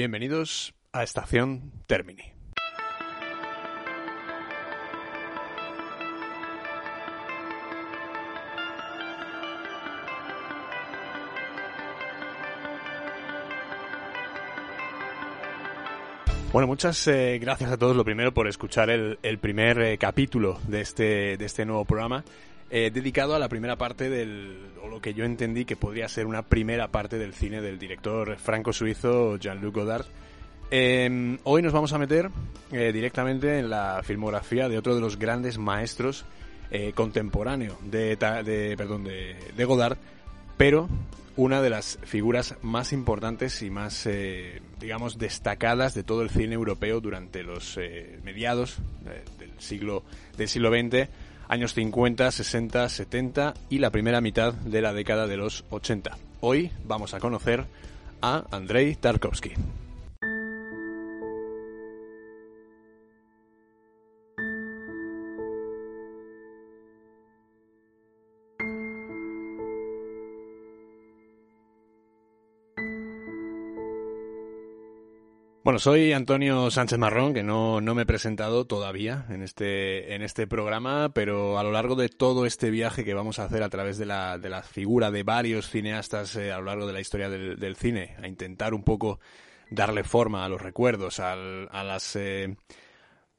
Bienvenidos a Estación Termini. Bueno, muchas eh, gracias a todos, lo primero, por escuchar el, primer eh, capítulo de este, de este nuevo programa, eh, dedicado a la primera parte del, o lo que yo entendí que podría ser una primera parte del cine del director franco-suizo Jean-Luc Godard. Em, hoy nos vamos a meter directamente en la filmografía de otro de los grandes maestros contemporáneo de, de, perdón, de, Godard, pero una de las figuras más importantes y más, eh, digamos, destacadas de todo el cine europeo durante los eh, mediados eh, del siglo del siglo XX, años 50, 60, 70 y la primera mitad de la década de los 80. Hoy vamos a conocer a Andrei Tarkovsky. Bueno, soy Antonio Sánchez Marrón, que no, no me he presentado todavía en este, en este programa, pero a lo largo de todo este viaje que vamos a hacer a través de la, de la figura de varios cineastas eh, a lo largo de la historia del, cine, a intentar un poco darle forma a los recuerdos, a las... Eh,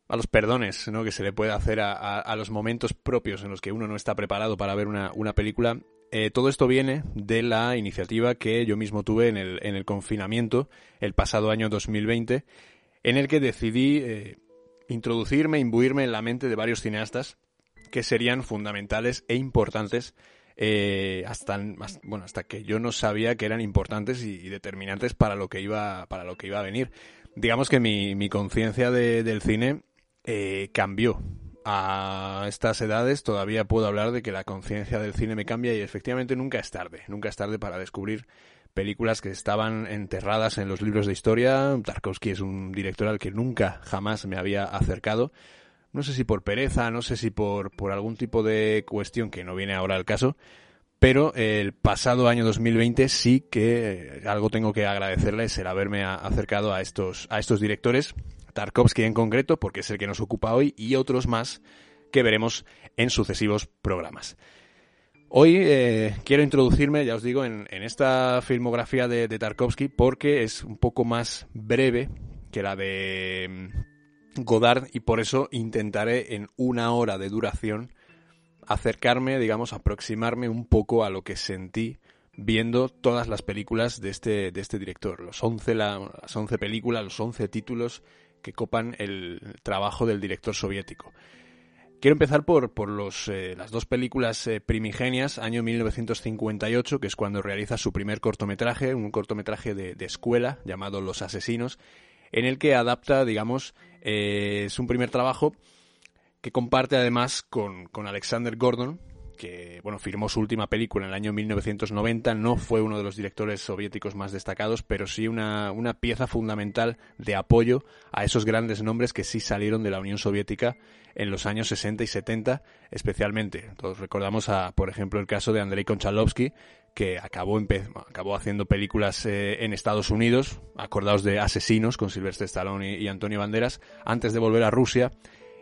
a los perdones ¿no? que se le puede hacer a, a, los momentos propios en los que uno no está preparado para ver una, una película, eh, todo esto viene de la iniciativa que yo mismo tuve en el, en el confinamiento el pasado año 2020, en el que decidí eh, introducirme, imbuirme en la mente de varios cineastas que serían fundamentales e importantes eh, hasta, bueno, hasta que yo no sabía que eran importantes y, determinantes para lo que iba, para lo que iba a venir. Digamos que mi, mi conciencia del cine cambió a estas edades todavía puedo hablar de que la conciencia del cine me cambia y efectivamente nunca es tarde, nunca es tarde para descubrir películas que estaban enterradas en los libros de historia. Tarkovsky es un director al que nunca jamás me había acercado. No sé si por pereza, no sé si por, por algún tipo de cuestión que no viene ahora al caso, pero el pasado año 2020 sí que algo tengo que agradecerles el haberme acercado a estos, a estos directores Tarkovsky en concreto, porque es el que nos ocupa hoy, y otros más que veremos en sucesivos programas. Hoy eh, quiero introducirme, ya os digo, en, esta filmografía de, Tarkovsky porque es un poco más breve que la de mm, Godard y por eso intentaré en una hora de duración acercarme, digamos, aproximarme un poco a lo que sentí viendo todas las películas de este, de este director. Los 11, las 11 películas, los 11 títulos que copan el trabajo del director soviético. Quiero empezar por, por los, eh, las dos películas eh, primigenias, año 1958, que es cuando realiza su primer cortometraje, un cortometraje de, escuela llamado Los Asesinos, en el que adapta, digamos, eh, es un primer trabajo que comparte además con, con Alexander Gordon, que bueno, firmó su última película en el año 1990, no fue uno de los directores soviéticos más destacados, pero sí una, una pieza fundamental de apoyo a esos grandes nombres que sí salieron de la Unión Soviética en los años 60 y 70, especialmente. Todos recordamos, a, por ejemplo, el caso de Andrei Konchalovsky, que acabó, acabó haciendo películas eh, en Estados Unidos, acordados de Asesinos con Sylvester Stallone y Antonio Banderas, antes de volver a Rusia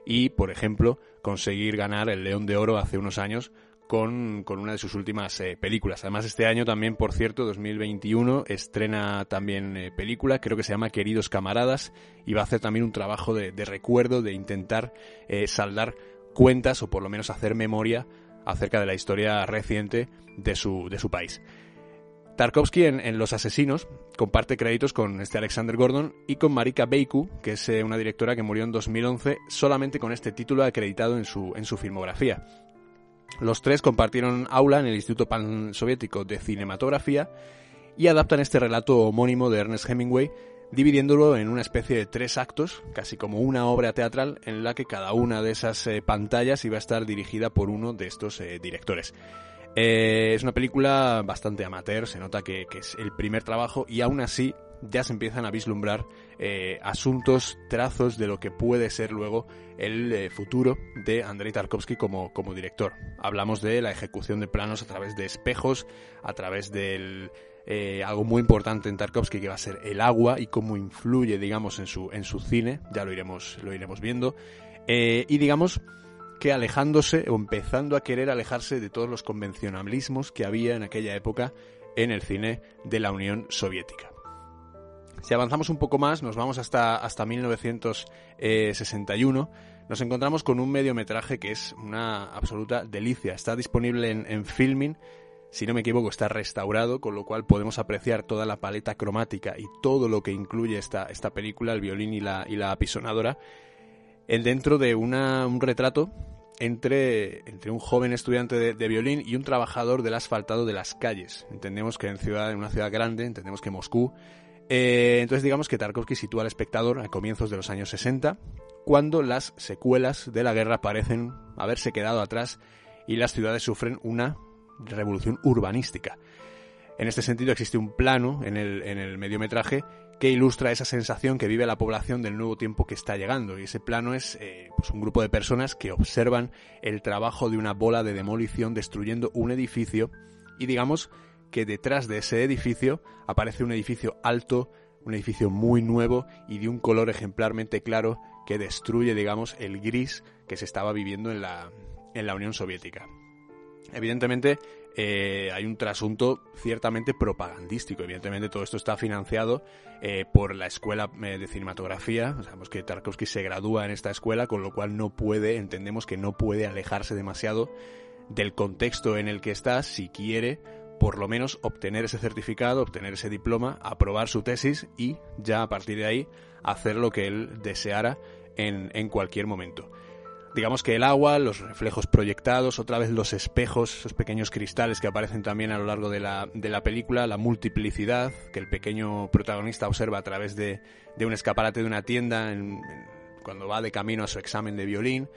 y, por ejemplo, conseguir ganar el León de Oro hace unos años con, una de sus últimas eh, películas. Además, este año también, por cierto, 2021, estrena también eh, película, creo que se llama Queridos Camaradas, y va a hacer también un trabajo de, recuerdo, de intentar eh, saldar cuentas o por lo menos hacer memoria acerca de la historia reciente de su, de su país. Tarkovsky en, Los Asesinos comparte créditos con este Alexander Gordon y con Marika Beiku, que es una directora que murió en 2011 solamente con este título acreditado en su, en su filmografía. Los tres compartieron aula en el Instituto Pan-Soviético de Cinematografía y adaptan este relato homónimo de Ernest Hemingway, dividiéndolo en una especie de tres actos, casi como una obra teatral en la que cada una de esas eh, pantallas iba a estar dirigida por uno de estos eh, directores. Eh, es una película bastante amateur, se nota que, es el primer trabajo y aún así ya se empiezan a vislumbrar eh, asuntos, trazos de lo que puede ser luego el eh, futuro de Andrei Tarkovsky como, como director. Hablamos de la ejecución de planos a través de espejos, a través del algo muy importante en Tarkovsky que va a ser el agua y cómo influye, digamos, en su, en su cine, ya lo iremos, lo iremos viendo. Y digamos que alejándose o empezando a querer alejarse de todos los convencionalismos que había en aquella época en el cine de la Unión Soviética. Si avanzamos un poco más, nos vamos hasta, hasta 1961, nos encontramos con un mediometraje que es una absoluta delicia. Está disponible en, en Filming si no me equivoco, está restaurado, con lo cual podemos apreciar toda la paleta cromática y todo lo que incluye esta, esta película, el violín y la, y la apisonadora, dentro de una, un retrato entre, entre, un joven estudiante de, violín y un trabajador del asfaltado de las calles. Entendemos que en, ciudad, en una ciudad grande, entendemos que Moscú. Eh, entonces digamos que Tarkovsky sitúa al espectador a comienzos de los años 60, cuando las secuelas de la guerra parecen haberse quedado atrás y las ciudades sufren una revolución urbanística. En este sentido existe un plano en el, en el mediometraje que ilustra esa sensación que vive la población del nuevo tiempo que está llegando. Y ese plano es eh, pues un grupo de personas que observan el trabajo de una bola de demolición destruyendo un edificio y digamos que detrás de ese edificio aparece un edificio alto, un edificio muy nuevo y de un color ejemplarmente claro que destruye, digamos, el gris que se estaba viviendo en la, en la Unión Soviética. Evidentemente, eh, hay un trasunto ciertamente propagandístico. Evidentemente, todo esto está financiado eh, por la escuela eh, de cinematografía. Sabemos que Tarkovsky se gradúa en esta escuela, con lo cual no puede, entendemos que no puede alejarse demasiado del contexto en el que está si quiere por lo menos obtener ese certificado, obtener ese diploma, aprobar su tesis y ya a partir de ahí hacer lo que él deseara en cualquier momento digamos que el agua, los reflejos proyectados, otra vez los espejos, esos pequeños cristales que aparecen también a lo largo de la, de la película, la multiplicidad que el pequeño protagonista observa a través de, de un escaparate de una tienda cuando va de camino a su examen de violín.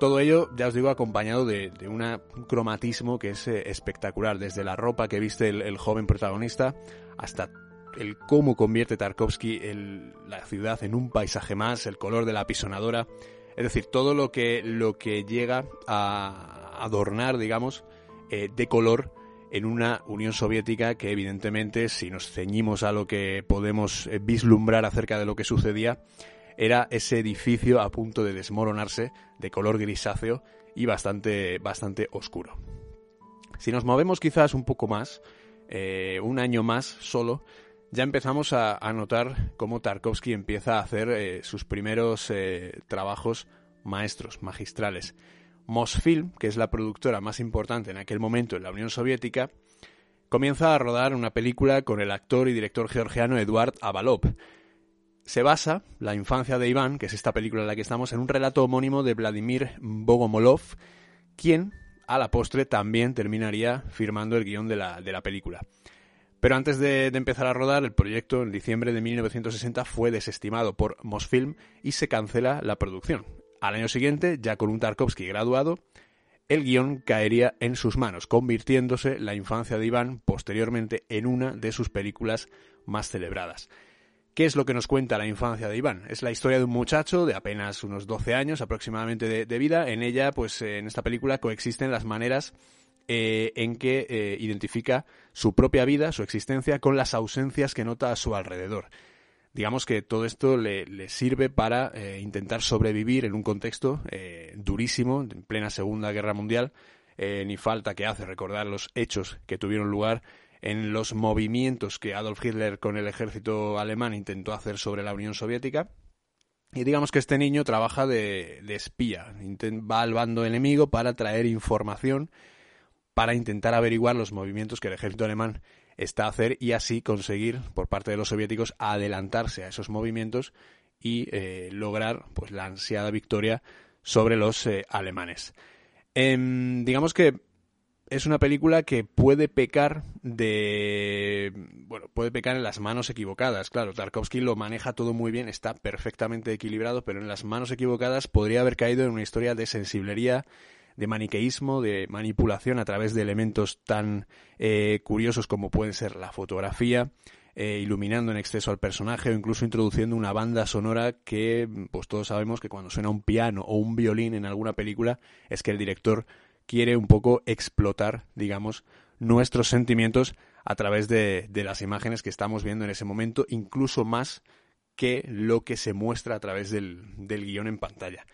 Todo ello, ya os digo, acompañado de, de un cromatismo que es eh, espectacular, desde la ropa que viste el, joven protagonista hasta el cómo convierte Tarkovsky la ciudad en un paisaje más, el color de la apisonadora. Es decir, todo lo que, lo que llega a adornar, digamos, eh, de color en una Unión Soviética que evidentemente, si nos ceñimos a lo que podemos eh, vislumbrar acerca de lo que sucedía, era ese edificio a punto de desmoronarse, de color grisáceo y bastante, bastante oscuro. Si nos movemos quizás un poco más, eh, un año más solo, ya empezamos a, notar cómo Tarkovsky empieza a hacer eh, sus primeros eh, trabajos maestros, magistrales. Mosfilm, que es la productora más importante en aquel momento en la Unión Soviética, comienza a rodar una película con el actor y director georgiano Eduard Avalov. Se basa la infancia de Iván, que es esta película en la que estamos, en un relato homónimo de Vladimir Bogomolov, quien a la postre también terminaría firmando el guion de la, de la película. Pero antes de, empezar a rodar, el proyecto en diciembre de 1960 fue desestimado por Mosfilm y se cancela la producción. Al año siguiente, ya con un Tarkovsky graduado, el guion caería en sus manos, convirtiéndose la infancia de Iván posteriormente en una de sus películas más celebradas. ¿Qué es lo que nos cuenta la infancia de Iván? Es la historia de un muchacho de apenas unos 12 años aproximadamente de, de vida. En ella, pues en esta película coexisten las maneras eh, en que eh, identifica su propia vida, su existencia, con las ausencias que nota a su alrededor. Digamos que todo esto le, sirve para eh, intentar sobrevivir en un contexto durísimo, en plena Segunda Guerra Mundial. ni falta que hace recordar los hechos que tuvieron lugar en los movimientos que Adolf Hitler con el ejército alemán intentó hacer sobre la Unión Soviética. Y digamos que este niño trabaja de, de espía, va al bando enemigo para traer información para intentar averiguar los movimientos que el ejército alemán está a hacer y así conseguir por parte de los soviéticos adelantarse a esos movimientos y eh, lograr pues la ansiada victoria sobre los eh, alemanes. Em, digamos que es una película que puede pecar de bueno, puede pecar en las manos equivocadas. Claro, Tarkovsky lo maneja todo muy bien, está perfectamente equilibrado, pero en las manos equivocadas podría haber caído en una historia de sensiblería de maniqueísmo, de manipulación a través de elementos tan eh, curiosos como pueden ser la fotografía, eh, iluminando en exceso al personaje o incluso introduciendo una banda sonora que pues todos sabemos que cuando suena un piano o un violín en alguna película es que el director quiere un poco explotar, digamos, nuestros sentimientos a través de, de las imágenes que estamos viendo en ese momento, incluso más que lo que se muestra a través del, del guion en pantalla.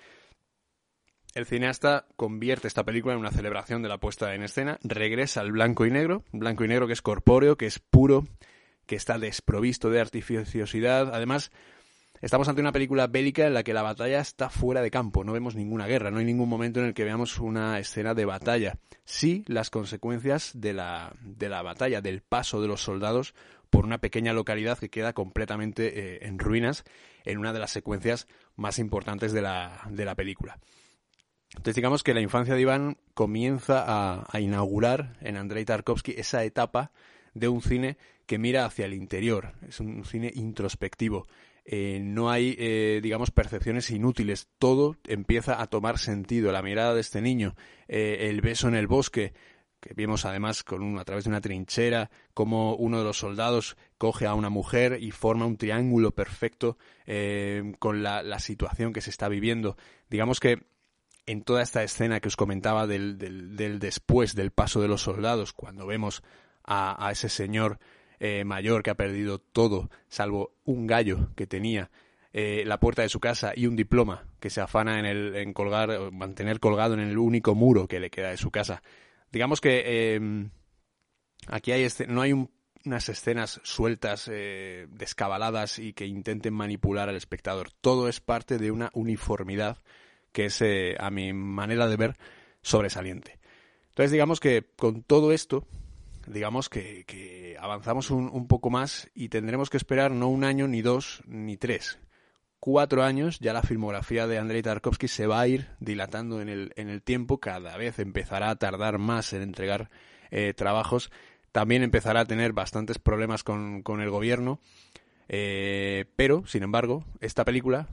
El cineasta convierte esta película en una celebración de la puesta en escena, regresa al blanco y negro, blanco y negro que es corpóreo, que es puro, que está desprovisto de artificiosidad. Además, estamos ante una película bélica en la que la batalla está fuera de campo, no vemos ninguna guerra, no hay ningún momento en el que veamos una escena de batalla. Sí las consecuencias de la, de la batalla, del paso de los soldados por una pequeña localidad que queda completamente eh, en ruinas en una de las secuencias más importantes de la, de la película. Entonces digamos que la infancia de Iván comienza a, inaugurar en Andrei Tarkovsky esa etapa de un cine que mira hacia el interior, es un cine introspectivo. Eh, no hay, eh, digamos, percepciones inútiles. Todo empieza a tomar sentido. La mirada de este niño, eh, el beso en el bosque, que vimos además con un, a través de una trinchera, como uno de los soldados coge a una mujer y forma un triángulo perfecto con la, situación que se está viviendo. Digamos que en toda esta escena que os comentaba del, después del paso de los soldados, cuando vemos a, ese señor eh, mayor que ha perdido todo, salvo un gallo que tenía, eh, la puerta de su casa y un diploma que se afana en, el, en colgar, mantener colgado en el único muro que le queda de su casa. Digamos que eh, aquí hay este, no hay un, unas escenas sueltas, eh, descabaladas y que intenten manipular al espectador. Todo es parte de una uniformidad que es, eh, a mi manera de ver, sobresaliente. Entonces, digamos que con todo esto, digamos que, avanzamos un, un, poco más y tendremos que esperar no un año, ni dos, ni tres. Cuatro años, ya la filmografía de Andrei Tarkovsky se va a ir dilatando en el, en el tiempo, cada vez empezará a tardar más en entregar eh, trabajos, también empezará a tener bastantes problemas con, con el gobierno, eh, pero, sin embargo, esta película,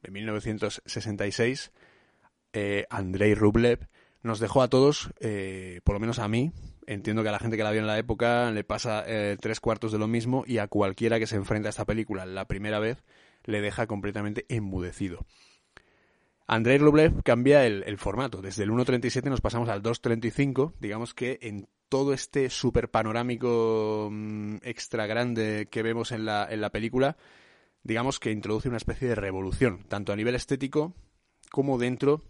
de 1966, eh, Andrei Rublev, nos dejó a todos, eh, por lo menos a mí, entiendo que a la gente que la vio en la época le pasa eh, tres cuartos de lo mismo y a cualquiera que se enfrenta a esta película la primera vez le deja completamente enmudecido. Andrei Rublev cambia el, formato. Desde el 1.37 nos pasamos al 2.35. Digamos que en todo este super panorámico mmm, extra grande que vemos en la, en la película, digamos que introduce una especie de revolución, tanto a nivel estético como dentro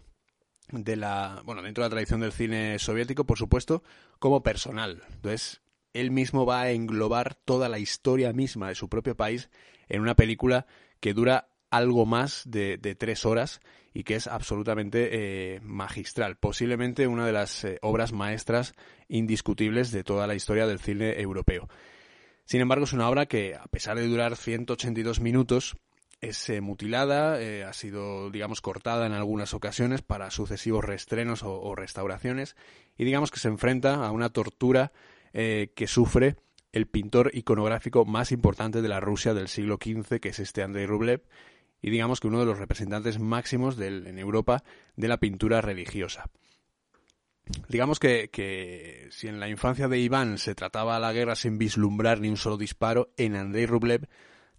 de la, bueno, dentro de la tradición del cine soviético, por supuesto, como personal. Entonces, él mismo va a englobar toda la historia misma de su propio país en una película que dura algo más de, de tres horas y que es absolutamente eh, magistral. Posiblemente una de las eh, obras maestras indiscutibles de toda la historia del cine europeo. Sin embargo, es una obra que, a pesar de durar 182 minutos, es eh, mutilada, eh, ha sido, digamos, cortada en algunas ocasiones para sucesivos reestrenos o, restauraciones y digamos que se enfrenta a una tortura eh, que sufre el pintor iconográfico más importante de la Rusia del siglo XV, que es este Andrei Rublev, y digamos que uno de los representantes máximos en Europa de la pintura religiosa. Digamos que, que, si en la infancia de Iván se trataba la guerra sin vislumbrar ni un solo disparo, en Andrei Rublev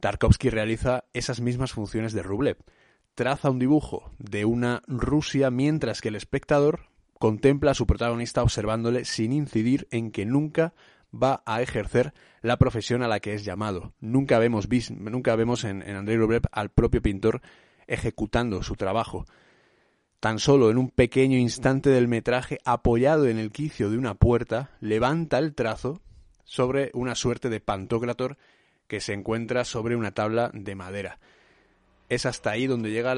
Tarkovsky realiza esas mismas funciones de Rublev. Traza un dibujo de una Rusia mientras que el espectador contempla a su protagonista observándole sin incidir en que nunca va a ejercer la profesión a la que es llamado. Nunca vemos, nunca vemos en, en Andrei Rublev al propio pintor ejecutando su trabajo. Tan solo en un pequeño instante del metraje, apoyado en el quicio de una puerta, levanta el trazo sobre una suerte de pantocrator que se encuentra sobre una tabla de madera. Es hasta ahí donde llega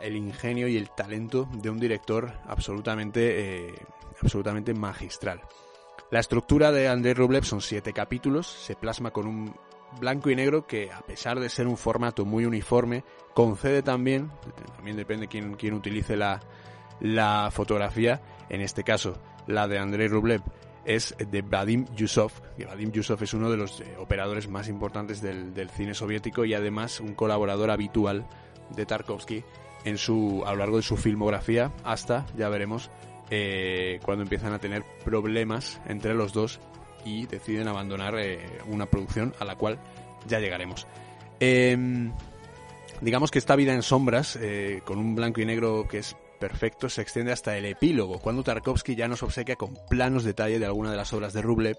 el ingenio y el talento de un director absolutamente, eh, absolutamente magistral. La estructura de Andrei Rublev son siete capítulos, se plasma con un blanco y negro que, a pesar de ser un formato muy uniforme, concede también, también depende quién, utilice la, la fotografía, en este caso la de Andrei Rublev, es de Vadim Yusov. Y Vadim Yusov es uno de los eh, operadores más importantes del, cine soviético y además un colaborador habitual de Tarkovsky en su, a lo largo de su filmografía hasta, ya veremos, eh, cuando empiezan a tener problemas entre los dos y deciden abandonar eh, una producción a la cual ya llegaremos. Em, digamos que esta vida en sombras, con un blanco y negro que es perfecto, se extiende hasta el epílogo, cuando Tarkovsky ya nos obsequia con planos detalle de alguna de las obras de Rublev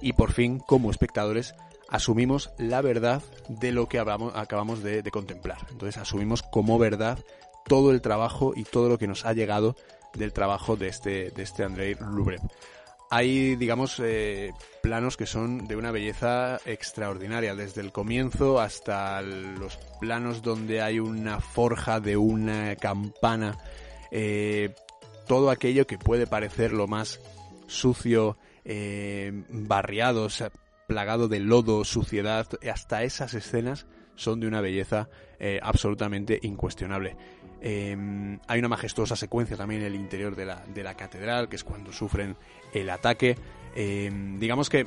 y por fin, como espectadores, asumimos la verdad de lo que acabamos de, contemplar. Entonces asumimos como verdad todo el trabajo y todo lo que nos ha llegado del trabajo de este, de este Andrei Rublev. Hay, digamos, eh, planos que son de una belleza extraordinaria, desde el comienzo hasta los planos donde hay una forja de una campana, eh, todo aquello que puede parecer lo más sucio, eh, barriado, plagado de lodo, suciedad, hasta esas escenas son de una belleza eh, absolutamente incuestionable. Em, hay una majestuosa secuencia también en el interior de la, de la catedral, que es cuando sufren el ataque. Em, digamos que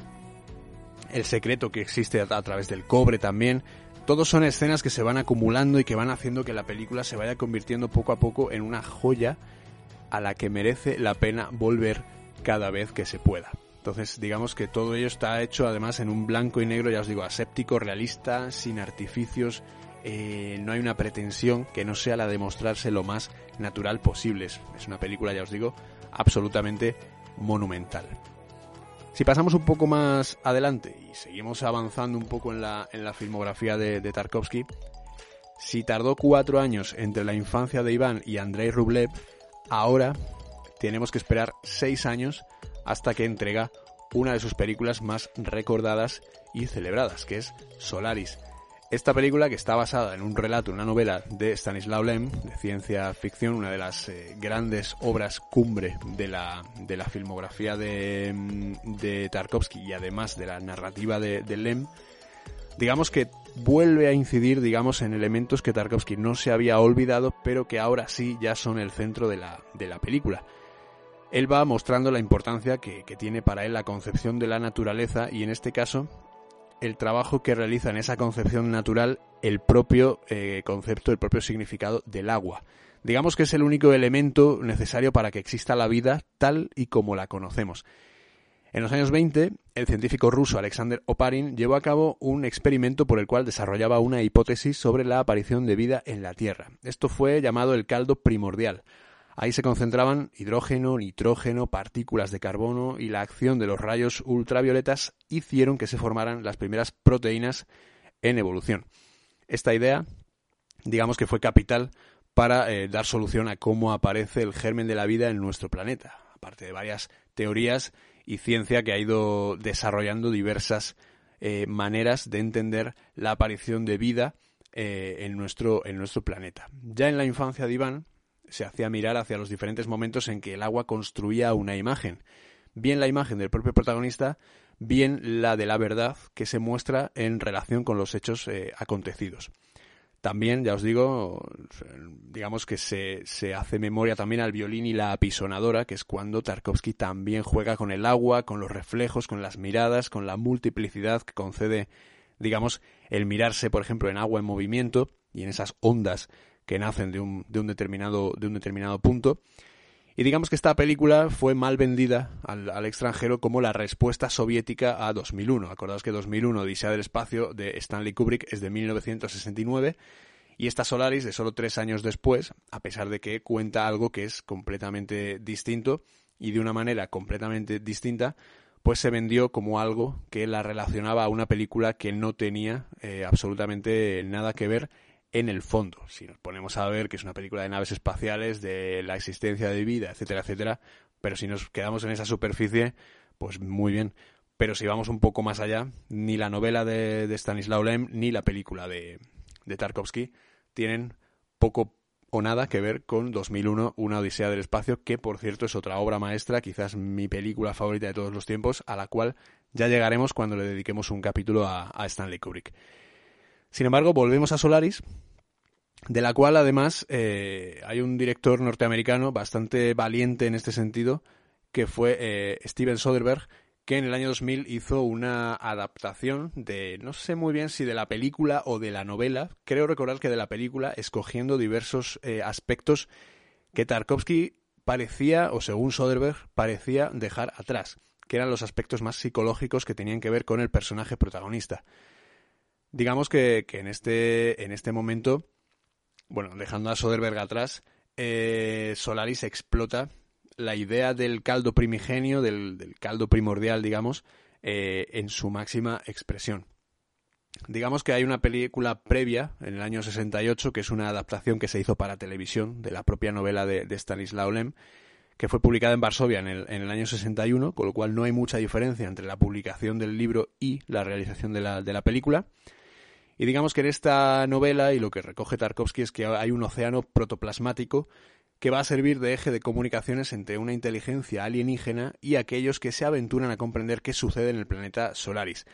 el secreto que existe a, través del cobre también. Todos son escenas que se van acumulando y que van haciendo que la película se vaya convirtiendo poco a poco en una joya a la que merece la pena volver cada vez que se pueda. Entonces, digamos que todo ello está hecho además en un blanco y negro, ya os digo, aséptico, realista, sin artificios. Eh, no hay una pretensión que no sea la de mostrarse lo más natural posible. Es una película, ya os digo, absolutamente monumental. Si pasamos un poco más adelante y seguimos avanzando un poco en la, en la filmografía de, de Tarkovsky, si tardó cuatro años entre la infancia de Iván y Andrei Rublev, ahora tenemos que esperar seis años hasta que entrega una de sus películas más recordadas y celebradas, que es Solaris. Esta película, que está basada en un relato, una novela de Stanislaw Lem, de ciencia ficción, una de las eh, grandes obras cumbre de la, de la filmografía de, mm, de, Tarkovsky y además de la narrativa de, de Lem, digamos que vuelve a incidir, digamos, en elementos que Tarkovsky no se había olvidado, pero que ahora sí ya son el centro de la, de la película. Él va mostrando la importancia que, tiene para él la concepción de la naturaleza y en este caso el trabajo que realiza en esa concepción natural el propio eh, concepto, el propio significado del agua. Digamos que es el único elemento necesario para que exista la vida tal y como la conocemos. En los años 20, el científico ruso Alexander Oparin llevó a cabo un experimento por el cual desarrollaba una hipótesis sobre la aparición de vida en la Tierra. Esto fue llamado el caldo primordial. Ahí se concentraban hidrógeno, nitrógeno, partículas de carbono y la acción de los rayos ultravioletas hicieron que se formaran las primeras proteínas en evolución. Esta idea, digamos que fue capital para eh, dar solución a cómo aparece el germen de la vida en nuestro planeta, aparte de varias teorías y ciencia que ha ido desarrollando diversas eh, maneras de entender la aparición de vida eh, en, nuestro, en nuestro planeta. Ya en la infancia de Iván, se hacía mirar hacia los diferentes momentos en que el agua construía una imagen. Bien la imagen del propio protagonista, bien la de la verdad que se muestra en relación con los hechos eh, acontecidos. También, ya os digo, digamos que se, se, hace memoria también al violín y la apisonadora, que es cuando Tarkovsky también juega con el agua, con los reflejos, con las miradas, con la multiplicidad que concede, digamos, el mirarse, por ejemplo, en agua en movimiento y en esas ondas que nacen de un, de un, determinado, de un determinado punto. Y digamos que esta película fue mal vendida al, extranjero como la respuesta soviética a 2001. Acordaos que 2001, Odisea del Espacio, de Stanley Kubrick, es de 1969 y esta Solaris de solo tres años después, a pesar de que cuenta algo que es completamente distinto y de una manera completamente distinta, pues se vendió como algo que la relacionaba a una película que no tenía eh, absolutamente nada que ver en el fondo. Si nos ponemos a ver que es una película de naves espaciales, de la existencia de vida, etcétera, etcétera, pero si nos quedamos en esa superficie, pues muy bien. Pero si vamos un poco más allá, ni la novela de, de Stanislaw Lem ni la película de, de Tarkovsky tienen poco o nada que ver con 2001, Una Odisea del Espacio, que por cierto es otra obra maestra, quizás mi película favorita de todos los tiempos, a la cual ya llegaremos cuando le dediquemos un capítulo a Stanley Kubrick. Sin embargo, volvemos a Solaris, de la cual además eh, hay un director norteamericano bastante valiente en este sentido, que fue eh, Steven Soderbergh, que en el año 2000 hizo una adaptación de, no sé muy bien si de la película o de la novela, creo recordar que de la película, escogiendo diversos eh, aspectos que Tarkovsky parecía, o según Soderbergh, parecía dejar atrás, que eran los aspectos más psicológicos que tenían que ver con el personaje protagonista. Digamos que, en, este, en este momento, bueno, dejando a Soderbergh atrás, eh, Solaris explota la idea del caldo primigenio, del, caldo primordial, digamos, eh, en su máxima expresión. Digamos que hay una película previa, en el año 68, que es una adaptación que se hizo para televisión de la propia novela de, de Lem, que fue publicada en Varsovia en el, en el, año 61, con lo cual no hay mucha diferencia entre la publicación del libro y la realización de la, de la película. Y digamos que en esta novela, y lo que recoge Tarkovsky, es que hay un océano protoplasmático que va a servir de eje de comunicaciones entre una inteligencia alienígena y aquellos que se aventuran a comprender qué sucede en el planeta Solaris.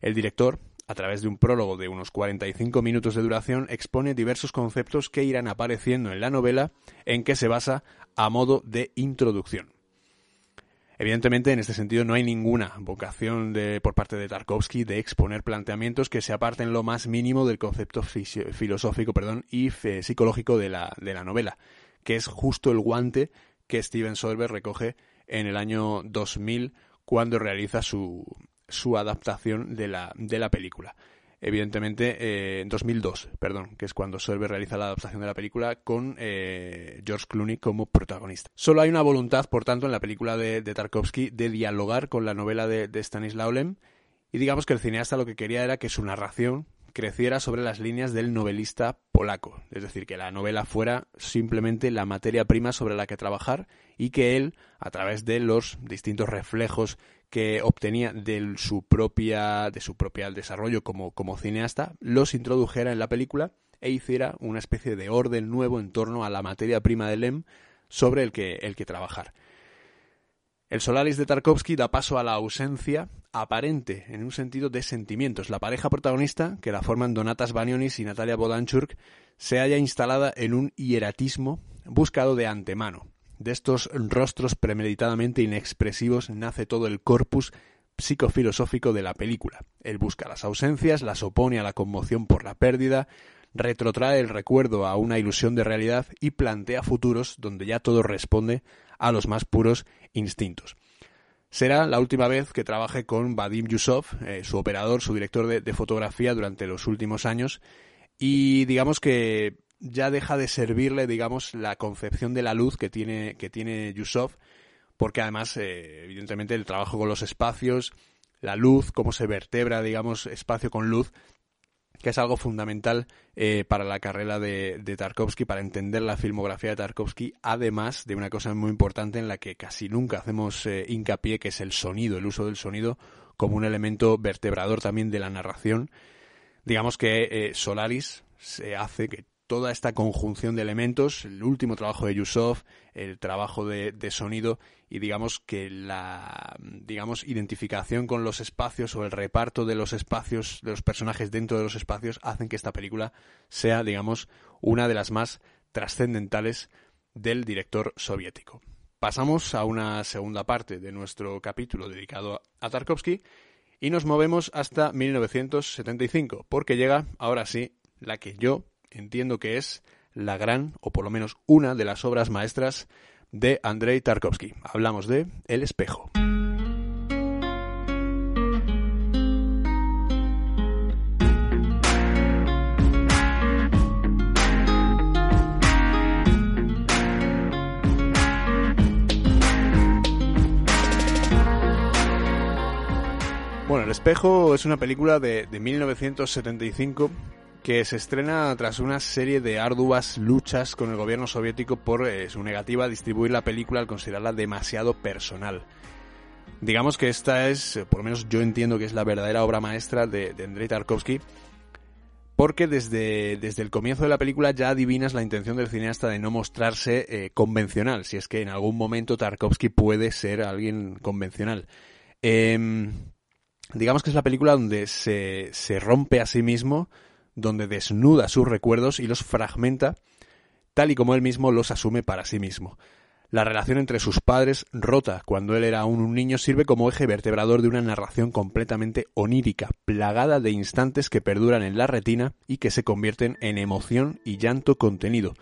El director, a través de un prólogo de unos 45 minutos de duración, expone diversos conceptos que irán apareciendo en la novela en que se basa a modo de introducción. Evidentemente, en este sentido, no hay ninguna vocación por parte de Tarkovsky de exponer planteamientos que se aparten lo más mínimo del concepto filosófico y psicológico de la, novela, que es justo el guante que Steven Soderbergh recoge en el año 2000 cuando realiza su, su adaptación de la película. Evidentemente, eh, en 2002, perdón, que es cuando Soderbergh realiza la adaptación de la película con eh, George Clooney como protagonista. Solo hay una voluntad, por tanto, en la película de, Tarkovsky de dialogar con la novela de, de Stanislaw Lem y digamos que el cineasta lo que quería era que su narración creciera sobre las líneas del novelista polaco, es decir, que la novela fuera simplemente la materia prima sobre la que trabajar y que él, a través de los distintos reflejos que obtenía de su propia de su propio desarrollo como, cineasta, los introdujera en la película e hiciera una especie de orden nuevo en torno a la materia prima de Lem sobre el que, el que trabajar. El Solaris de Tarkovsky da paso a la ausencia aparente, en un sentido de sentimientos. La pareja protagonista, que la forman Donatas Banionis y Natalia Bodanchuk, se halla instalada en un hieratismo buscado de antemano. De estos rostros premeditadamente inexpresivos nace todo el corpus psicofilosófico de la película. Él busca las ausencias, las opone a la conmoción por la pérdida, retrotrae el recuerdo a una ilusión de realidad y plantea futuros donde ya todo responde a los más puros instintos. Será la última vez que trabaje con Vadim Yusov, eh, su operador, su director de, fotografía durante los últimos años, y digamos que ya deja de servirle, digamos, la concepción de la luz que tiene, que tiene Yusov, porque además, eh, evidentemente, el trabajo con los espacios, la luz, cómo se vertebra, digamos, espacio con luz, que es algo fundamental eh, para la carrera de, Tarkovsky, para entender la filmografía de Tarkovsky, además de una cosa muy importante en la que casi nunca hacemos eh, hincapié, que es el sonido, el uso del sonido como un elemento vertebrador también de la narración. Digamos que eh, Solaris se hace que toda esta conjunción de elementos, el último trabajo de Yusuf, el trabajo de, sonido y digamos que la digamos identificación con los espacios o el reparto de los espacios de los personajes dentro de los espacios hacen que esta película sea digamos una de las más trascendentales del director soviético. Pasamos a una segunda parte de nuestro capítulo dedicado a Tarkovsky y nos movemos hasta 1975 porque llega ahora sí la que yo entiendo que es la gran, o por lo menos una de las obras maestras de Andrei Tarkovsky. Hablamos de El espejo. Bueno, El espejo es una película de, de 1975 que se estrena tras una serie de arduas luchas con el gobierno soviético por eh, su negativa a distribuir la película al considerarla demasiado personal. Digamos que esta es, eh, por lo menos yo entiendo que es la verdadera obra maestra de, Andrei Tarkovsky, porque desde, desde el comienzo de la película ya adivinas la intención del cineasta de no mostrarse eh, convencional, si es que en algún momento Tarkovsky puede ser alguien convencional. Em, digamos que es la película donde se, se rompe a sí mismo donde desnuda sus recuerdos y los fragmenta tal y como él mismo los asume para sí mismo. La relación entre sus padres, rota cuando él era aún un niño, sirve como eje vertebrador de una narración completamente onírica, plagada de instantes que perduran en la retina y que se convierten en emoción y llanto contenido.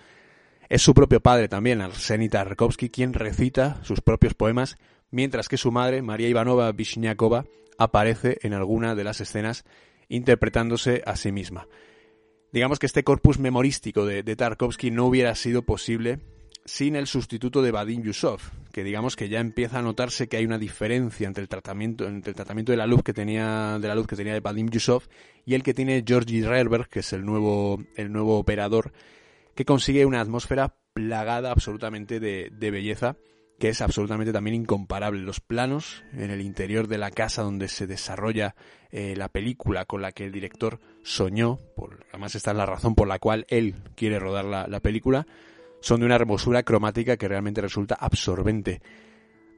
Es su propio padre también, Arseny Tarkovsky, quien recita sus propios poemas, mientras que su madre, María Ivanova Vishniakova, aparece en alguna de las escenas interpretándose a sí misma. Digamos que este corpus memorístico de, Tarkovsky no hubiera sido posible sin el sustituto de Vadim Yusuf, que digamos que ya empieza a notarse que hay una diferencia entre el tratamiento, entre el tratamiento de la luz que tenía de la luz que tenía de Vadim Yusuf y el que tiene Georgi Rerberg, que es el nuevo, el nuevo operador, que consigue una atmósfera plagada absolutamente de, de belleza que es absolutamente también incomparable. Los planos en el interior de la casa donde se desarrolla eh, la película con la que el director soñó, por, además esta es la razón por la cual él quiere rodar la, película, son de una hermosura cromática que realmente resulta absorbente.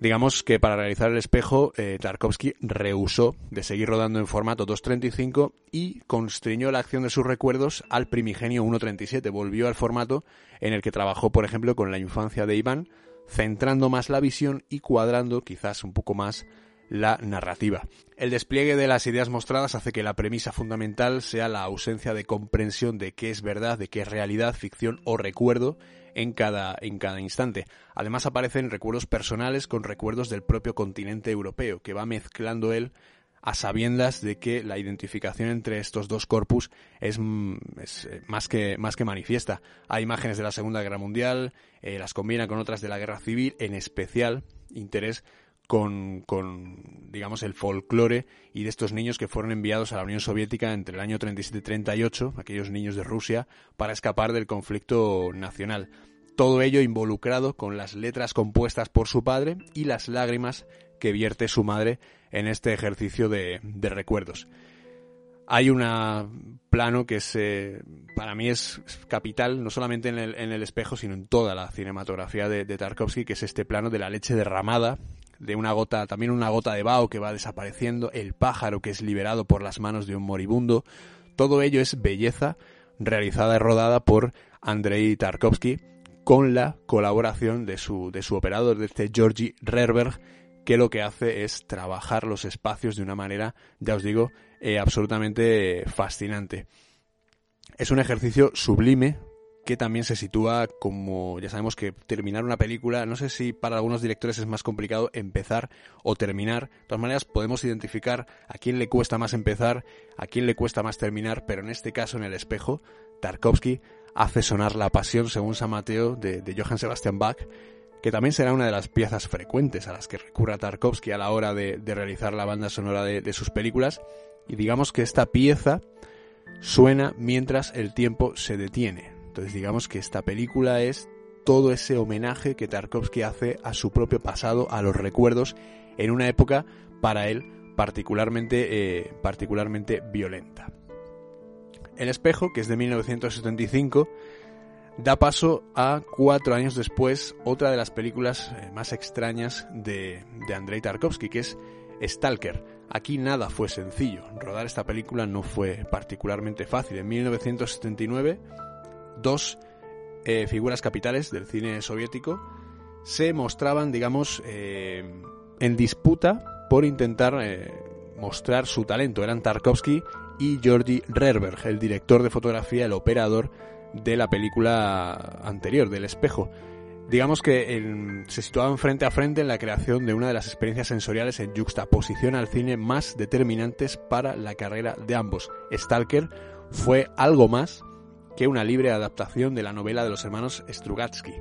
Digamos que para realizar el espejo, eh, Tarkovsky rehusó de seguir rodando en formato 2.35 y constriñó la acción de sus recuerdos al primigenio 1.37. Volvió al formato en el que trabajó, por ejemplo, con la infancia de Iván, centrando más la visión y cuadrando quizás un poco más la narrativa. El despliegue de las ideas mostradas hace que la premisa fundamental sea la ausencia de comprensión de qué es verdad, de qué es realidad, ficción o recuerdo en cada, en cada instante. Además aparecen recuerdos personales con recuerdos del propio continente europeo, que va mezclando él a sabiendas de que la identificación entre estos dos corpus es, mm, eh, más, que, más que manifiesta. Hay imágenes de la Segunda Guerra Mundial, eh, las combina con otras de la Guerra Civil, en especial interés con, con, digamos, el folclore y de estos niños que fueron enviados a la Unión Soviética entre el año 37 y 38, aquellos niños de Rusia, para escapar del conflicto nacional. Todo ello involucrado con las letras compuestas por su padre y las lágrimas que vierte su madre en este ejercicio de, recuerdos. Hay un plano que es, eh, para mí es capital, no solamente en el, espejo, sino en toda la cinematografía de, Tarkovsky, que es este plano de la leche derramada, de una gota, también una gota de vaho que va desapareciendo, el pájaro que es liberado por las manos de un moribundo. Todo ello es belleza realizada y rodada por Andrei Tarkovsky con la colaboración de su, de su operador, de este Georgi Rerberg, que lo que hace es trabajar los espacios de una manera, ya os digo, eh, absolutamente fascinante. Es un ejercicio sublime que también se sitúa como, ya sabemos que terminar una película, no sé si para algunos directores es más complicado empezar o terminar. De todas maneras, podemos identificar a quién le cuesta más empezar, a quién le cuesta más terminar, pero en este caso, en el espejo, Tarkovsky hace sonar la pasión, según San Mateo, de, de Johann Sebastian Bach, que también será una de las piezas frecuentes a las que recurra Tarkovsky a la hora de, realizar la banda sonora de, sus películas. Y digamos que esta pieza suena mientras el tiempo se detiene. Entonces digamos que esta película es todo ese homenaje que Tarkovsky hace a su propio pasado, a los recuerdos, en una época para él particularmente, eh, particularmente violenta. El espejo, que es de 1975, da paso a cuatro años después otra de las películas eh, más extrañas de, Andrei Tarkovsky, que es Stalker. Aquí nada fue sencillo. Rodar esta película no fue particularmente fácil. En 1979, dos eh, figuras capitales del cine soviético se mostraban, digamos, eh, en disputa por intentar mostrar su talento. Eran Tarkovsky y Georgi Rerberg, el director de fotografía, el operador de la película anterior, del espejo. Digamos que se situaban frente a frente en la creación de una de las experiencias sensoriales en juxtaposición al cine más determinantes para la carrera de ambos. Stalker fue algo más que una libre adaptación de la novela de los hermanos Strugatsky.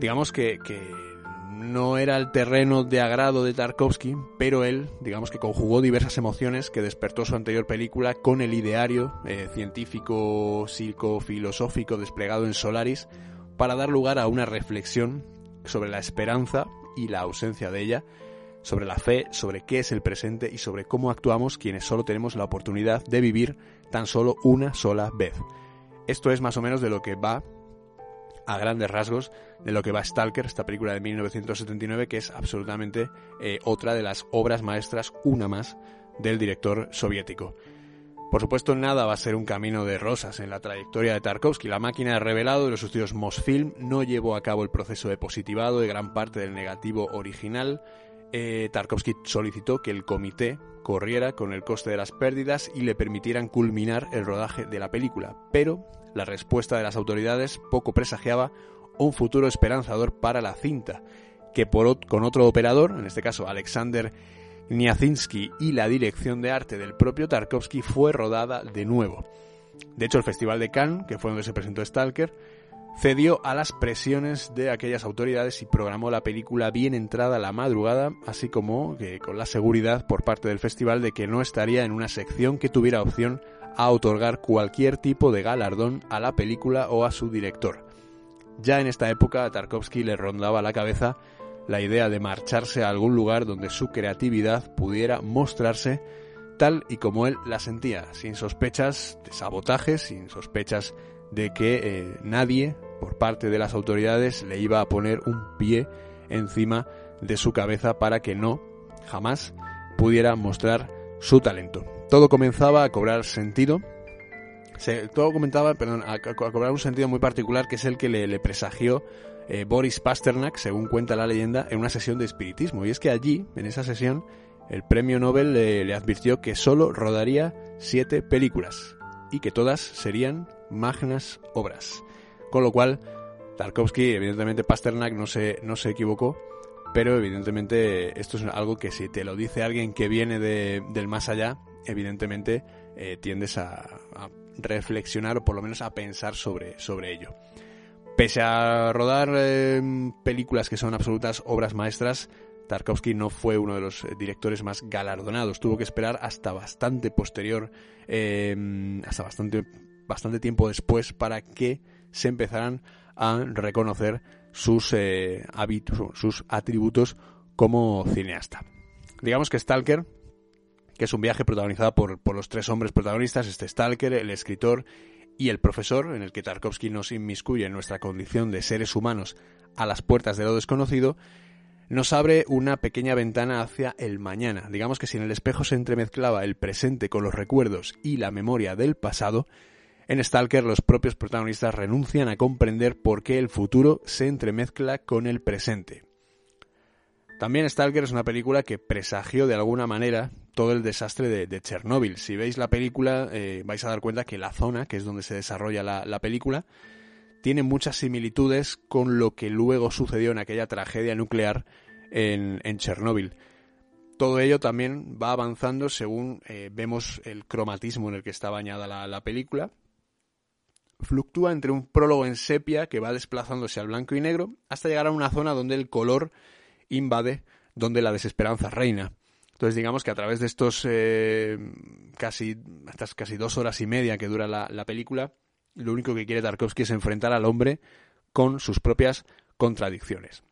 Digamos que, no era el terreno de agrado de Tarkovsky, pero él, digamos que conjugó diversas emociones que despertó su anterior película con el ideario eh, científico, psico-filosófico desplegado en Solaris para dar lugar a una reflexión sobre la esperanza y la ausencia de ella, sobre la fe, sobre qué es el presente y sobre cómo actuamos quienes solo tenemos la oportunidad de vivir tan solo una sola vez. Esto es más o menos de lo que va a grandes rasgos de lo que va Stalker, esta película de 1979, que es absolutamente eh, otra de las obras maestras, una más, del director soviético. Por supuesto, nada va a ser un camino de rosas en la trayectoria de Tarkovsky. La máquina de revelado de los estudios Mosfilm no llevó a cabo el proceso de positivado de gran parte del negativo original. Eh, Tarkovsky solicitó que el comité corriera con el coste de las pérdidas y le permitieran culminar el rodaje de la película, pero la respuesta de las autoridades poco presagiaba un futuro esperanzador para la cinta, que por, con otro operador, en este caso Alexander Niacinski y la dirección de arte del propio Tarkovsky fue rodada de nuevo. De hecho, el Festival de Cannes, que fue donde se presentó Stalker, cedió a las presiones de aquellas autoridades y programó la película bien entrada la madrugada, así como que con la seguridad por parte del festival de que no estaría en una sección que tuviera opción a otorgar cualquier tipo de galardón a la película o a su director. Ya en esta época a Tarkovsky le rondaba la cabeza la idea de marcharse a algún lugar donde su creatividad pudiera mostrarse tal y como él la sentía, sin sospechas de sabotaje, sin sospechas de que eh, nadie por parte de las autoridades le iba a poner un pie encima de su cabeza para que no jamás pudiera mostrar su talento. Todo comenzaba a cobrar sentido. todo comenzaba, perdón, a, cobrar un sentido muy particular que es el que le, presagió eh, Boris Pasternak, según cuenta la leyenda, en una sesión de espiritismo. Y es que allí, en esa sesión, el premio Nobel le advirtió que solo rodaría siete películas y que todas serían magnas obras. Con lo cual, Tarkovsky, evidentemente Pasternak no se, no se equivocó, pero evidentemente esto es algo que si te lo dice alguien que viene del más allá, evidentemente eh, tiendes a, reflexionar o por lo menos a pensar sobre, sobre ello. Pese a rodar em, películas que son absolutas obras maestras, Tarkovsky no fue uno de los directores más galardonados. Tuvo que esperar hasta bastante posterior, em, hasta bastante bastante tiempo después para que se empezaran a reconocer sus, eh, hábitos, sus atributos como cineasta. Digamos que Stalker, que es un viaje protagonizado por, por los tres hombres protagonistas, este Stalker, el escritor y el profesor, en el que Tarkovsky nos inmiscuye en nuestra condición de seres humanos a las puertas de lo desconocido, nos abre una pequeña ventana hacia el mañana. Digamos que si en el espejo se entremezclaba el presente con los recuerdos y la memoria del pasado, en Stalker los propios protagonistas renuncian a comprender por qué el futuro se entremezcla con el presente. También Stalker es una película que presagió de alguna manera todo el desastre de, Chernóbil. Si veis la película eh, vais a dar cuenta que la zona, que es donde se desarrolla la, película, tiene muchas similitudes con lo que luego sucedió en aquella tragedia nuclear en, Chernóbil. Todo ello también va avanzando según eh, vemos el cromatismo en el que está bañada la película fluctúa entre un prólogo en sepia que va desplazándose al blanco y negro hasta llegar a una zona donde el color invade, donde la desesperanza reina. Entonces digamos que a través de estos eh, casi, estas casi dos horas y media que dura la, la película, lo único que quiere Tarkovsky es enfrentar al hombre con sus propias contradicciones.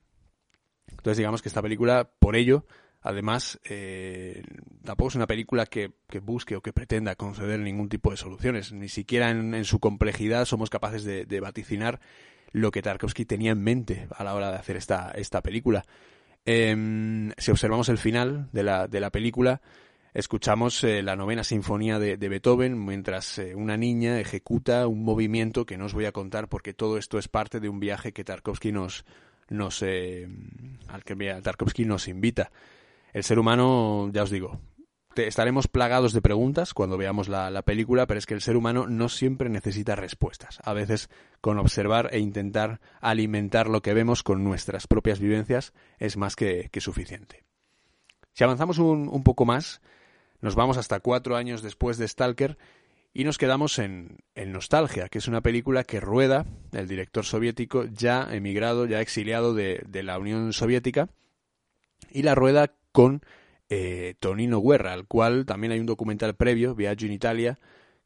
Entonces digamos que esta película, por ello, Además, eh, tampoco es una película que, busque o que pretenda conceder ningún tipo de soluciones. Ni siquiera en, su complejidad somos capaces de, vaticinar lo que Tarkovsky tenía en mente a la hora de hacer esta, esta película. Em, si observamos el final de la, de la película, escuchamos eh, la novena sinfonía de, Beethoven mientras eh, una niña ejecuta un movimiento que no os voy a contar porque todo esto es parte de un viaje que Tarkovsky nos, nos al que Tarkovsky nos invita. El ser humano, ya os digo, estaremos plagados de preguntas cuando veamos la, película, pero es que el ser humano no siempre necesita respuestas. A veces con observar e intentar alimentar lo que vemos con nuestras propias vivencias es más que, suficiente. Si avanzamos un, poco más, nos vamos hasta cuatro años después de Stalker y nos quedamos en, Nostalgia, que es una película que rueda el director soviético ya emigrado, ya exiliado de la Unión Soviética, y la rueda con eh, Tonino Guerra, al cual también hay un documental previo, Viaggio in Italia,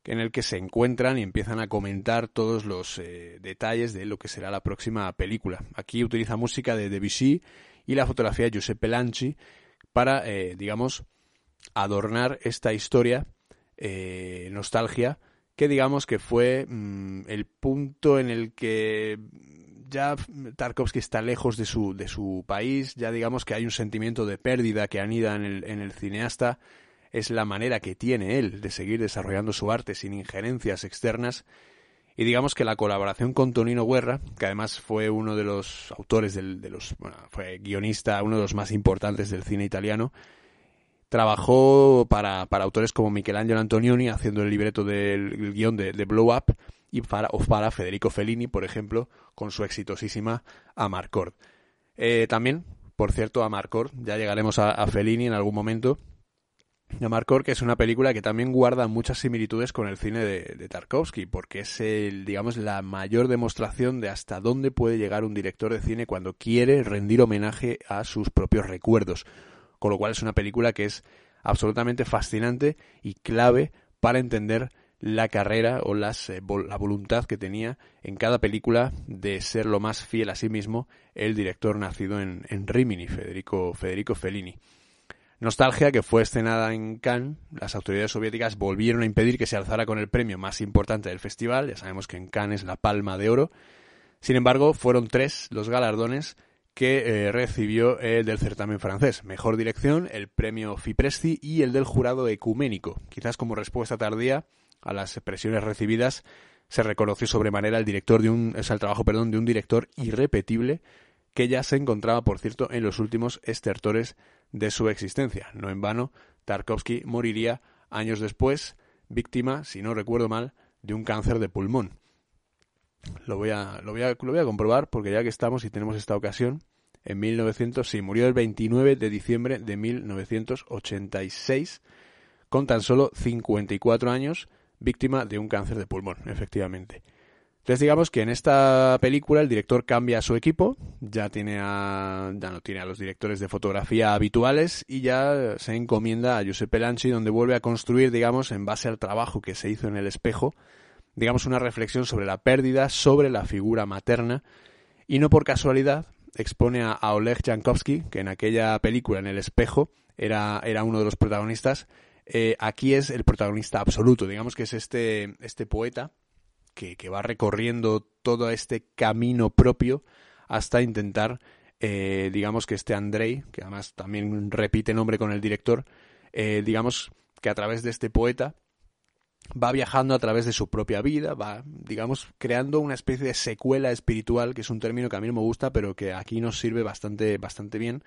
en el que se encuentran y empiezan a comentar todos los eh, detalles de lo que será la próxima película. Aquí utiliza música de Debussy y la fotografía de Giuseppe Lanci para, eh, digamos, adornar esta historia nostalgia que digamos que fue mm, el punto en el que ya Tarkovsky está lejos de su, de su país, ya digamos que hay un sentimiento de pérdida que anida en el, en el cineasta, es la manera que tiene él de seguir desarrollando su arte sin injerencias externas, y digamos que la colaboración con Tonino Guerra, que además fue uno de los autores del, de los, fue guionista, uno de los más importantes del cine italiano, trabajó para, para autores como Michelangelo Antonioni haciendo el libreto del guion de, de Blow Up, y para, o para Federico Fellini, por ejemplo, con su exitosísima Amarcord. Eh, también por cierto, a Marcor. Ya llegaremos a, Fellini en algún momento. A Marcor, que es una película que también guarda muchas similitudes con el cine de, de, Tarkovsky, porque es el, digamos, la mayor demostración de hasta dónde puede llegar un director de cine cuando quiere rendir homenaje a sus propios recuerdos. Con lo cual es una película que es absolutamente fascinante y clave para entender la carrera o las, eh, la voluntad que tenía en cada película de ser lo más fiel a sí mismo el director nacido en, Rimini, Federico, Federico Fellini. Nostalgia que fue escenada en Cannes, las autoridades soviéticas volvieron a impedir que se alzara con el premio más importante del festival, ya sabemos que en Cannes es la Palma de Oro. Sin embargo, fueron tres los galardones que eh, recibió el del certamen francés. Mejor dirección, el premio Fipresti y el del jurado ecuménico. Quizás como respuesta tardía a las presiones recibidas, se reconoció sobremanera el director de un, es el trabajo, perdón, de un director irrepetible que ya se encontraba, por cierto, en los últimos estertores de su existencia. No en vano, Tarkovsky moriría años después, víctima, si no recuerdo mal, de un cáncer de pulmón. Lo voy a, lo voy a, lo voy a comprobar porque ya que estamos y tenemos esta ocasión, en 1900, sí, murió el 29 de diciembre de 1986 con tan solo 54 años víctima de un cáncer de pulmón, efectivamente. Entonces digamos que en esta película el director cambia a su equipo, ya tiene a, ya no tiene a los directores de fotografía habituales y ya se encomienda a Giuseppe Lanci donde vuelve a construir, digamos, en base al trabajo que se hizo en el espejo, digamos una reflexión sobre la pérdida, sobre la figura materna y no por casualidad expone a, Oleg Jankowski, que en aquella película en el espejo era, era uno de los protagonistas, eh, aquí es el protagonista absoluto, digamos que es este, este poeta que, va recorriendo todo este camino propio hasta intentar, eh, digamos que este Andrei, que además también repite nombre con el director, eh, digamos que a través de este poeta va viajando a través de su propia vida, va, digamos, creando una especie de secuela espiritual, que es un término que a mí no me gusta, pero que aquí nos sirve bastante, bastante bien,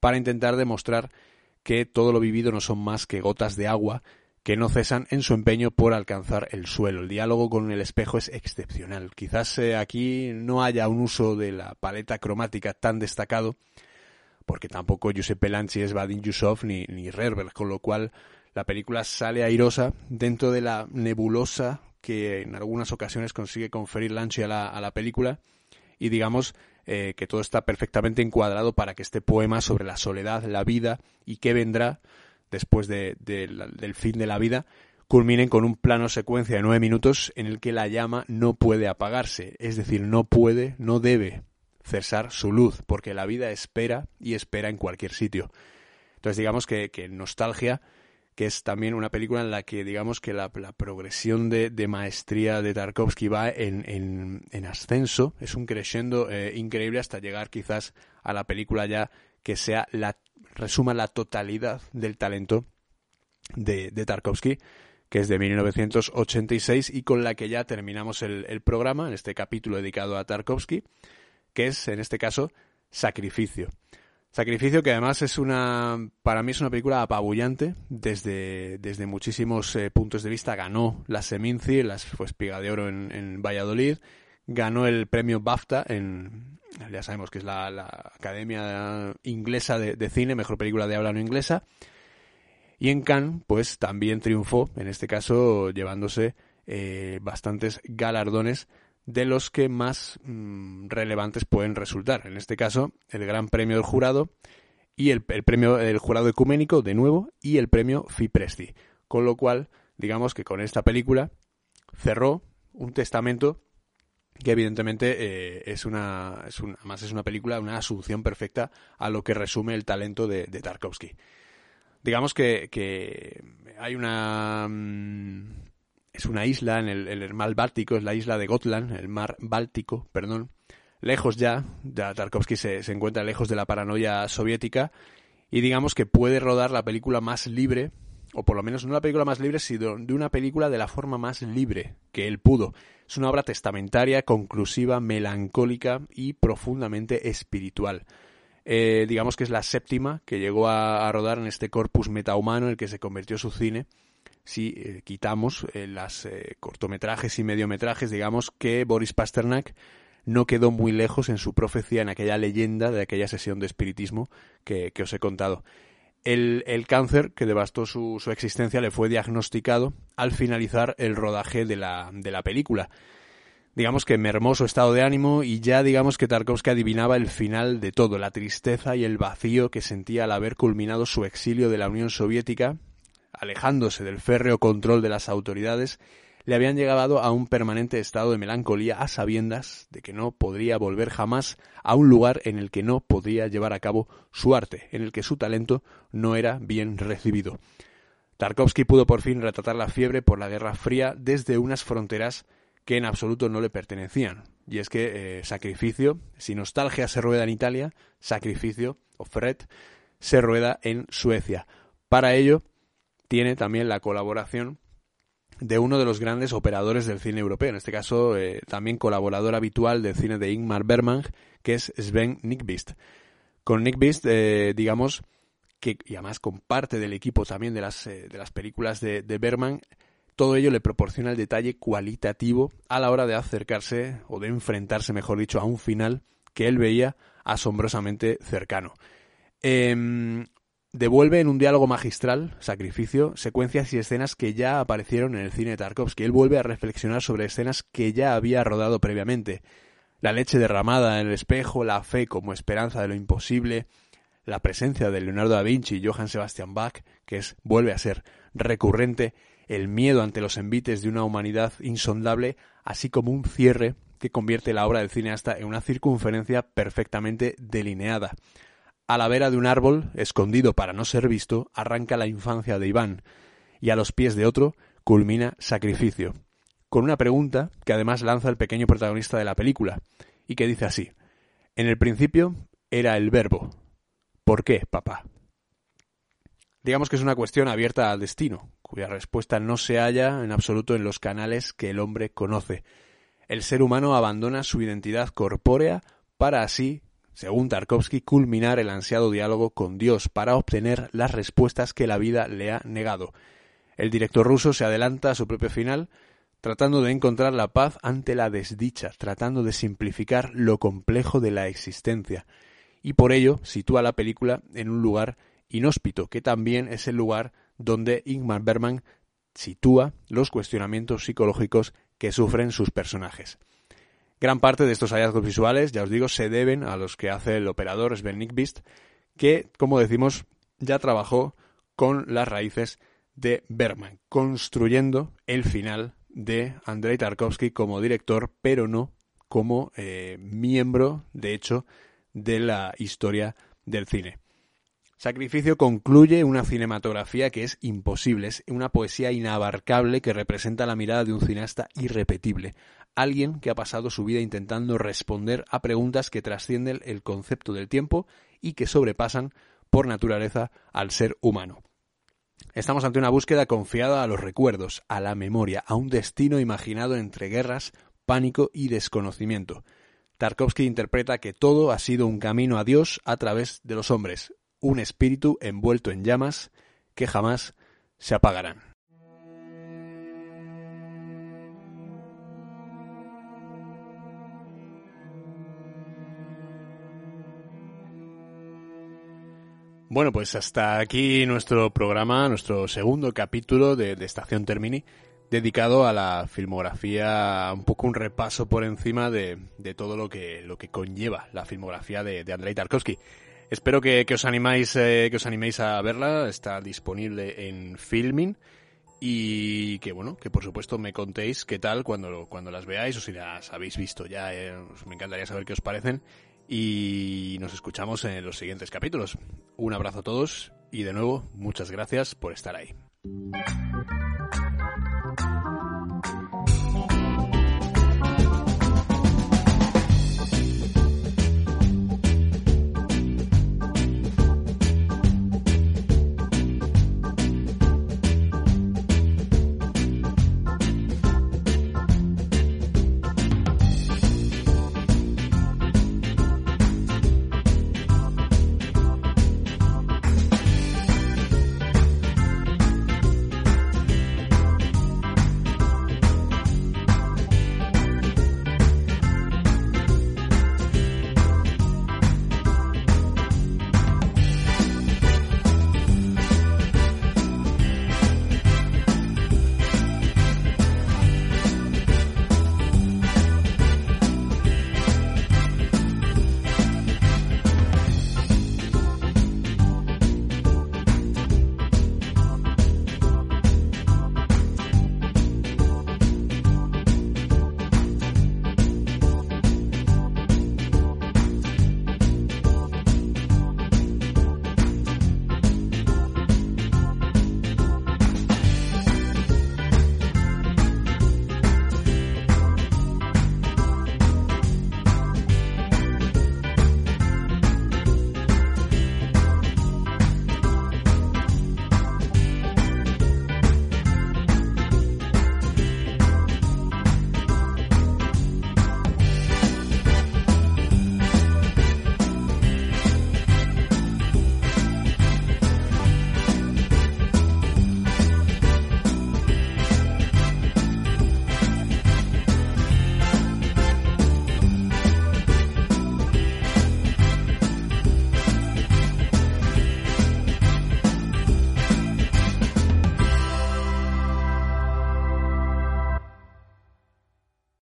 para intentar demostrar que todo lo vivido no son más que gotas de agua que no cesan en su empeño por alcanzar el suelo. El diálogo con el espejo es excepcional. Quizás eh, aquí no haya un uso de la paleta cromática tan destacado, porque tampoco Giuseppe Lanci es Vadim Yusuf ni, ni Rerber, con lo cual la película sale airosa dentro de la nebulosa que en algunas ocasiones consigue conferir Lanci a la, a la película y digamos eh, que todo está perfectamente encuadrado para que este poema sobre la soledad, la vida y qué vendrá después de, del fin de la vida culminen con un plano secuencia de nueve minutos en el que la llama no puede apagarse, es decir, no puede, no debe cesar su luz, porque la vida espera y espera en cualquier sitio. Entonces digamos que, que Nostalgia que es también una película en la que digamos que la, progresión de, maestría de Tarkovsky va en, en, ascenso, es un crescendo eh, increíble hasta llegar quizás a la película ya que sea la resuma la totalidad del talento de, de Tarkovsky, que es de 1986 y con la que ya terminamos el, el programa, en este capítulo dedicado a Tarkovsky, que es en este caso Sacrificio. Sacrificio que además es una, para mí es una película apabullante desde, desde muchísimos eh, puntos de vista. Ganó la Seminci, las fue espiga de oro en, Valladolid, ganó el premio BAFTA en, ya sabemos que es la, Academia Inglesa de, Cine, mejor película de habla no inglesa. Y en Cannes, pues también triunfó, en este caso llevándose eh, bastantes galardones de los que más mm, relevantes pueden resultar. En este caso, el Gran Premio del Jurado y el, Premio del Jurado Ecuménico, de nuevo, y el Premio Fipresti. Con lo cual, digamos que con esta película cerró un testamento que evidentemente eh, es una, es además es una película, una asunción perfecta a lo que resume el talento de, Tarkovsky. Digamos que, que hay una, mm, es una isla en el, mar Báltico, es la isla de Gotland, el mar Báltico, perdón. Lejos ya, ya Tarkovsky se, encuentra lejos de la paranoia soviética y digamos que puede rodar la película más libre, o por lo menos no la película más libre, sino de una película de la forma más libre que él pudo. Es una obra testamentaria, conclusiva, melancólica y profundamente espiritual. Eh, digamos que es la séptima que llegó a, a rodar en este corpus metahumano en el que se convirtió su cine si eh, quitamos eh, las eh, cortometrajes y mediometrajes, digamos, que Boris Pasternak no quedó muy lejos en su profecía, en aquella leyenda de aquella sesión de espiritismo que, os he contado. El, cáncer que devastó su, su, existencia le fue diagnosticado al finalizar el rodaje de la, de la película digamos que mermó su estado de ánimo y ya digamos que Tarkovsky adivinaba el final de todo, la tristeza y el vacío que sentía al haber culminado su exilio de la Unión Soviética, alejándose del férreo control de las autoridades, le habían llegado a un permanente estado de melancolía a sabiendas de que no podría volver jamás a un lugar en el que no podía llevar a cabo su arte, en el que su talento no era bien recibido. Tarkovsky pudo por fin retratar la fiebre por la Guerra Fría desde unas fronteras que en absoluto no le pertenecían. Y es que eh, Sacrificio, si Nostalgia se rueda en Italia, Sacrificio, o Fred, se rueda en Suecia. Para ello, tiene también la colaboración de uno de los grandes operadores del cine europeo, en este caso eh, también colaborador habitual del cine de Ingmar Bergman, que es Sven Nykvist. Con Nykvist, eh, digamos, que y además comparte del equipo también de las, de las películas de, de Bergman, todo ello le proporciona el detalle cualitativo a la hora de acercarse, o de enfrentarse, mejor dicho, a un final que él veía asombrosamente cercano. Em, devuelve en un diálogo magistral, sacrificio, secuencias y escenas que ya aparecieron en el cine de Tarkovsky. Él vuelve a reflexionar sobre escenas que ya había rodado previamente. La leche derramada en el espejo, la fe como esperanza de lo imposible, la presencia de Leonardo da Vinci y Johann Sebastian Bach, que es, vuelve a ser recurrente, el miedo ante los envites de una humanidad insondable, así como un cierre que convierte la obra del cineasta en una circunferencia perfectamente delineada. A la vera de un árbol, escondido para no ser visto, arranca la infancia de Iván, y a los pies de otro culmina Sacrificio, con una pregunta que además lanza el pequeño protagonista de la película, y que dice así En el principio era el verbo. ¿Por qué, papá? Digamos que es una cuestión abierta al destino, cuya respuesta no se halla en absoluto en los canales que el hombre conoce. El ser humano abandona su identidad corpórea para así, según Tarkovsky, culminar el ansiado diálogo con Dios para obtener las respuestas que la vida le ha negado. El director ruso se adelanta a su propio final, tratando de encontrar la paz ante la desdicha, tratando de simplificar lo complejo de la existencia, y por ello sitúa la película en un lugar inhóspito, que también es el lugar donde Ingmar Bergman sitúa los cuestionamientos psicológicos que sufren sus personajes. Gran parte de estos hallazgos visuales, ya os digo, se deben a los que hace el operador Sven Nykvist, que, como decimos, ya trabajó con las raíces de Bergman, construyendo el final de Andrei Tarkovsky como director, pero no como eh, miembro, de hecho, de la historia del cine. Sacrificio concluye una cinematografía que es imposible, es una poesía inabarcable que representa la mirada de un cineasta irrepetible, alguien que ha pasado su vida intentando responder a preguntas que trascienden el concepto del tiempo y que sobrepasan por naturaleza al ser humano. Estamos ante una búsqueda confiada a los recuerdos, a la memoria, a un destino imaginado entre guerras, pánico y desconocimiento. Tarkovsky interpreta que todo ha sido un camino a Dios a través de los hombres, un espíritu envuelto en llamas que jamás se apagarán. Bueno, pues hasta aquí nuestro programa, nuestro segundo capítulo de, Estación Termini, dedicado a la filmografía, un poco un repaso por encima de, todo lo que, lo que conlleva la filmografía de, de Andrei Tarkovsky. Espero que, os animáis, eh, que os animéis a verla. Está disponible en Filming y que bueno, que por supuesto me contéis qué tal cuando, cuando las veáis o si las habéis visto ya. Eh, me encantaría saber qué os parecen y nos escuchamos en los siguientes capítulos. Un abrazo a todos y de nuevo muchas gracias por estar ahí.